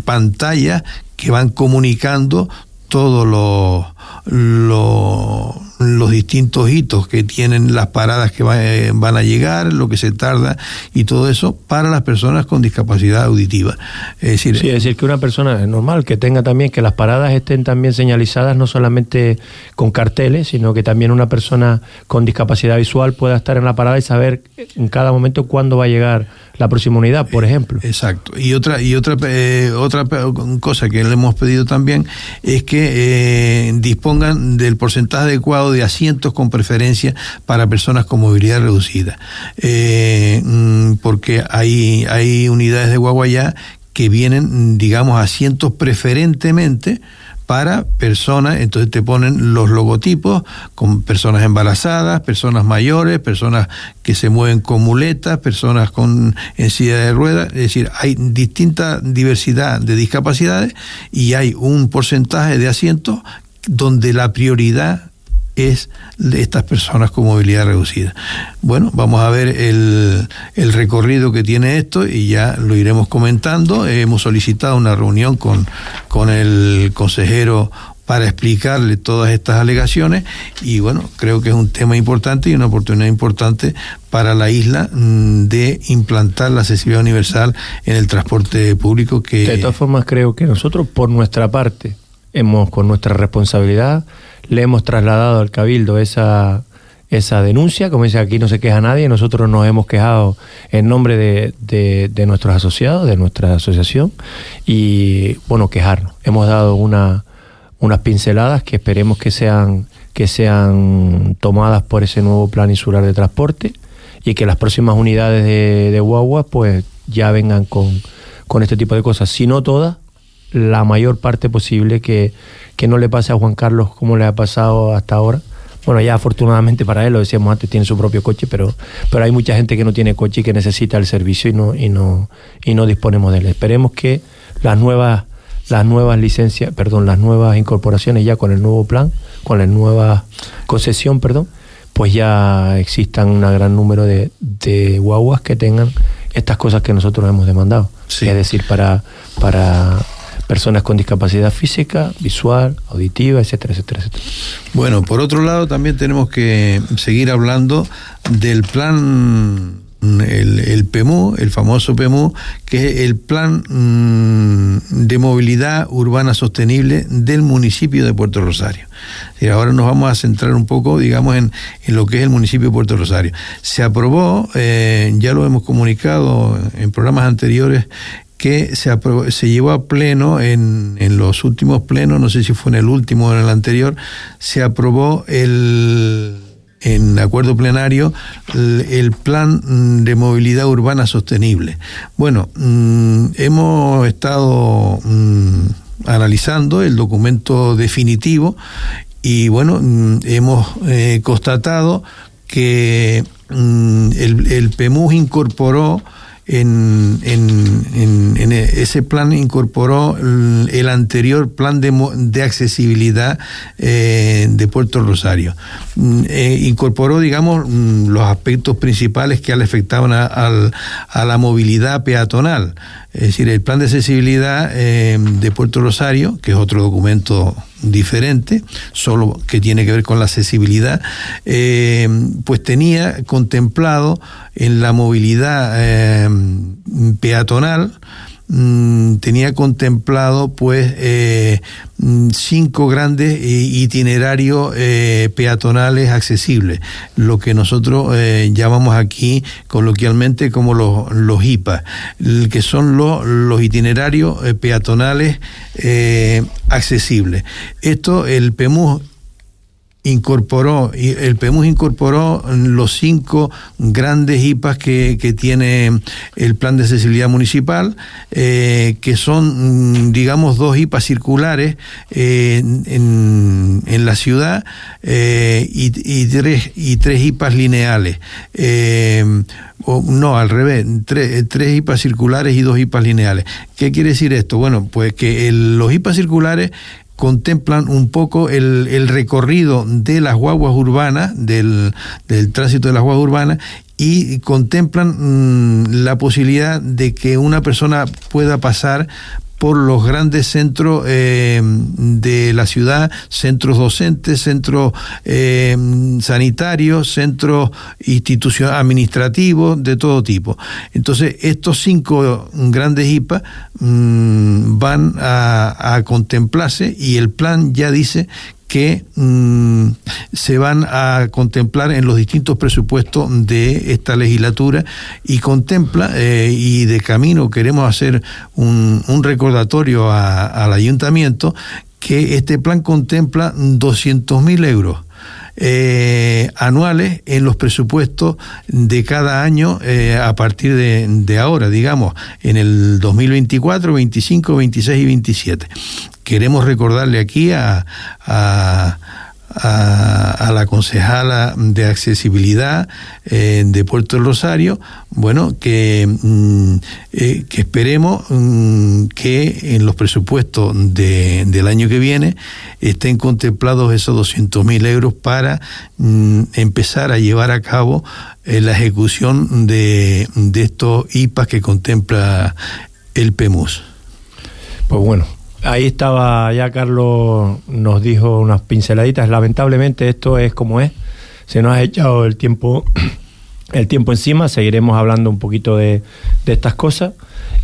pantallas que van comunicando todos los, los, los, distintos hitos que tienen las paradas que eh, van a llegar, lo que se tarda y todo eso para las personas con discapacidad auditiva. Es decir, sí, es decir, que una persona normal que tenga también que las paradas estén también señalizadas no solamente con carteles, sino que también una persona con discapacidad visual pueda estar en la parada y saber en cada momento cuándo va a llegar la próxima unidad, por ejemplo. Exacto. Y otra y otra eh, otra cosa que le hemos pedido también es que eh, dispongan del porcentaje adecuado de asientos con preferencia para personas con movilidad reducida, eh, mm, porque hay hay unidades de Guaguayá que vienen, digamos, asientos preferentemente para personas, entonces te ponen los logotipos con personas embarazadas, personas mayores, personas que se mueven con muletas, personas con en silla de ruedas, es decir, hay distinta diversidad de discapacidades y hay un porcentaje de asientos donde la prioridad es de estas personas con movilidad reducida. Bueno, vamos a ver el, el, recorrido que tiene esto y ya lo iremos comentando. Hemos solicitado una reunión con, con el consejero para explicarle todas estas alegaciones y bueno, creo que es un tema importante y una oportunidad importante para la isla mm, de implantar la accesibilidad universal en el transporte público que... De todas formas, creo que nosotros por nuestra parte hemos con nuestra responsabilidad le hemos trasladado al Cabildo esa, esa denuncia, como dice aquí no se queja nadie, nosotros nos hemos quejado en nombre de, de, nuestros asociados, de nuestra asociación, y bueno, quejarnos. Hemos dado una, unas pinceladas que esperemos que sean, que sean tomadas por ese nuevo plan insular de transporte y que las próximas unidades de, de guagua pues ya vengan con, con este tipo de cosas, si no todas, la mayor parte posible que, que no le pase a Juan Carlos como le ha pasado hasta ahora. Bueno, ya afortunadamente para él, lo decíamos antes, tiene su propio coche, pero, pero hay mucha gente que no tiene coche y que necesita el servicio y no, y no, y no disponemos de él. Esperemos que las nuevas, las nuevas licencias, perdón, las nuevas incorporaciones ya con el nuevo plan, con la nueva concesión, perdón, pues ya existan un gran número de, de guaguas que tengan estas cosas que nosotros hemos demandado. Es decir, para, para personas con discapacidad física, visual, auditiva, etcétera, etcétera, etcétera. Bueno, por otro lado, también tenemos que seguir hablando del plan el, el, PEMU, el famoso PEMU, que es el Plan mm, de Movilidad Urbana Sostenible del municipio de Puerto Rosario. Y ahora nos vamos a centrar un poco, digamos, en, en lo que es el municipio de Puerto Rosario. Se aprobó, eh, ya lo hemos comunicado en programas anteriores, que se, se llevó a pleno en, en, los últimos plenos, no sé si fue en el último o en el anterior, se aprobó el en acuerdo plenario el, plan de movilidad urbana sostenible. Bueno, mm, hemos estado mm, analizando el documento definitivo y bueno, mm, hemos eh, constatado que el, el PEMUS incorporó en, en, ese plan incorporó el, anterior plan de, de accesibilidad eh, de Puerto Rosario. Mm, eh, incorporó, digamos, mm, los aspectos principales que afectaban a, a la movilidad peatonal. Es decir, el plan de accesibilidad eh, de Puerto Rosario, que es otro documento diferente, solo que tiene que ver con la accesibilidad, eh, pues tenía contemplado en la movilidad eh, peatonal, Mm, tenía contemplado pues eh, mm, cinco grandes itinerarios eh, peatonales accesibles, lo que nosotros eh, llamamos aquí coloquialmente como los, los IPA, que son los, los itinerarios peatonales accesibles. Esto el PEMUS incorporó, el PEMUS incorporó los cinco grandes IPAs que, que tiene el plan de accesibilidad municipal, eh, que son, mm, digamos, dos IPAs circulares eh, en, en, la ciudad eh, y, y, tres, y tres IPAs lineales. O, no, al revés, tres, tres IPAs circulares y dos IPAs lineales. ¿Qué quiere decir esto? Bueno, pues que los IPAs circulares contemplan un poco el, el recorrido de las guaguas urbanas, del, del, tránsito de las guaguas urbanas, y contemplan mm, la posibilidad de que una persona pueda pasar por los grandes centros eh, de la ciudad, centros docentes, centros eh, sanitarios, centros administrativos, de todo tipo. Entonces, estos cinco grandes IPA mm, van a, a contemplarse y el plan ya dice que mm, se van a contemplar en los distintos presupuestos de esta legislatura y contempla, eh, y de camino queremos hacer un, recordatorio al ayuntamiento, que este plan contempla 200.000 euros. Eh, anuales en los presupuestos de cada año eh, a partir de, de, ahora, digamos, en el 2024, 25, 26 y 27 queremos recordarle aquí a, a, la concejala de accesibilidad eh, de Puerto Rosario, bueno, que, mm, eh, que esperemos mm, que en los presupuestos de, del año que viene estén contemplados esos 200 mil euros para mm, empezar a llevar a cabo eh, la ejecución de, de estos IPAs que contempla el PEMUS. Pues bueno, Ahí estaba, ya Carlos nos dijo unas pinceladitas. Lamentablemente esto es como es. Se nos ha echado el tiempo, el tiempo encima. Seguiremos hablando un poquito de, de estas cosas.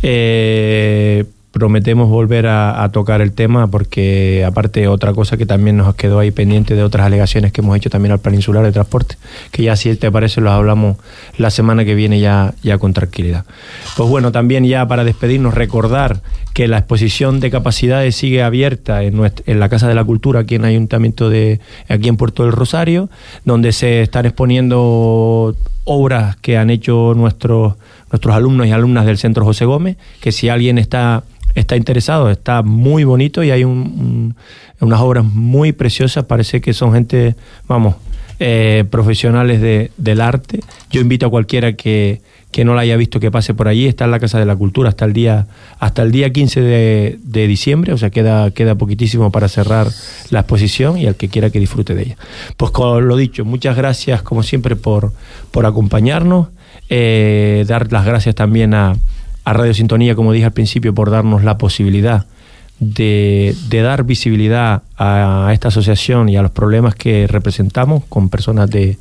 Eh, prometemos volver a, tocar el tema porque aparte otra cosa que también nos quedó ahí pendiente de otras alegaciones que hemos hecho también al plan insular de transporte, que ya si te parece los hablamos la semana que viene ya, ya con tranquilidad. Pues bueno, también ya para despedirnos recordar que la exposición de capacidades sigue abierta en, en la Casa de la Cultura aquí en el Ayuntamiento de aquí en Puerto del Rosario, donde se están exponiendo obras que han hecho nuestros nuestros alumnos y alumnas del Centro José Gómez, que si alguien está está interesado, está muy bonito y hay unas obras muy preciosas, parece que son gente, vamos, eh, profesionales de, del arte. Yo invito a cualquiera que, que, no la haya visto que pase por allí, está en la Casa de la Cultura hasta el día, hasta el día 15 de, de diciembre, o sea, queda, queda poquitísimo para cerrar la exposición y al que quiera que disfrute de ella. Pues con lo dicho, muchas gracias como siempre por, por acompañarnos, eh, dar las gracias también a a Radio Sintonía, como dije al principio, por darnos la posibilidad de, dar visibilidad a esta asociación y a los problemas que representamos con personas de,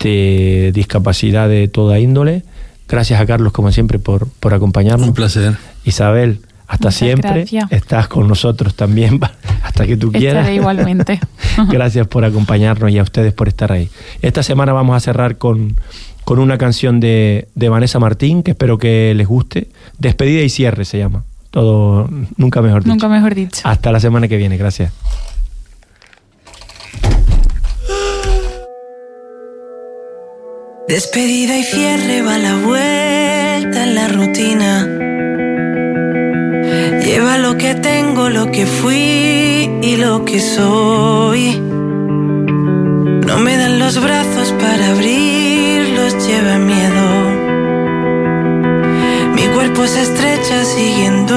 de discapacidad de toda índole. Gracias a Carlos, como siempre, por, por acompañarnos. Un placer. Isabel, hasta siempre. Estás con nosotros también, hasta que tú quieras. igualmente. gracias por acompañarnos y a ustedes por estar ahí. Esta semana vamos a cerrar con con una canción de, de Vanessa Martín, que espero que les guste. Despedida y cierre se llama. Todo, nunca mejor dicho. Nunca mejor dicho. Hasta la semana que viene, gracias. Despedida y cierre va la vuelta en la rutina. Lleva lo que tengo, lo que fui y lo que soy. No me dan los brazos para abrir lleva miedo. Mi cuerpo se estrecha siguiendo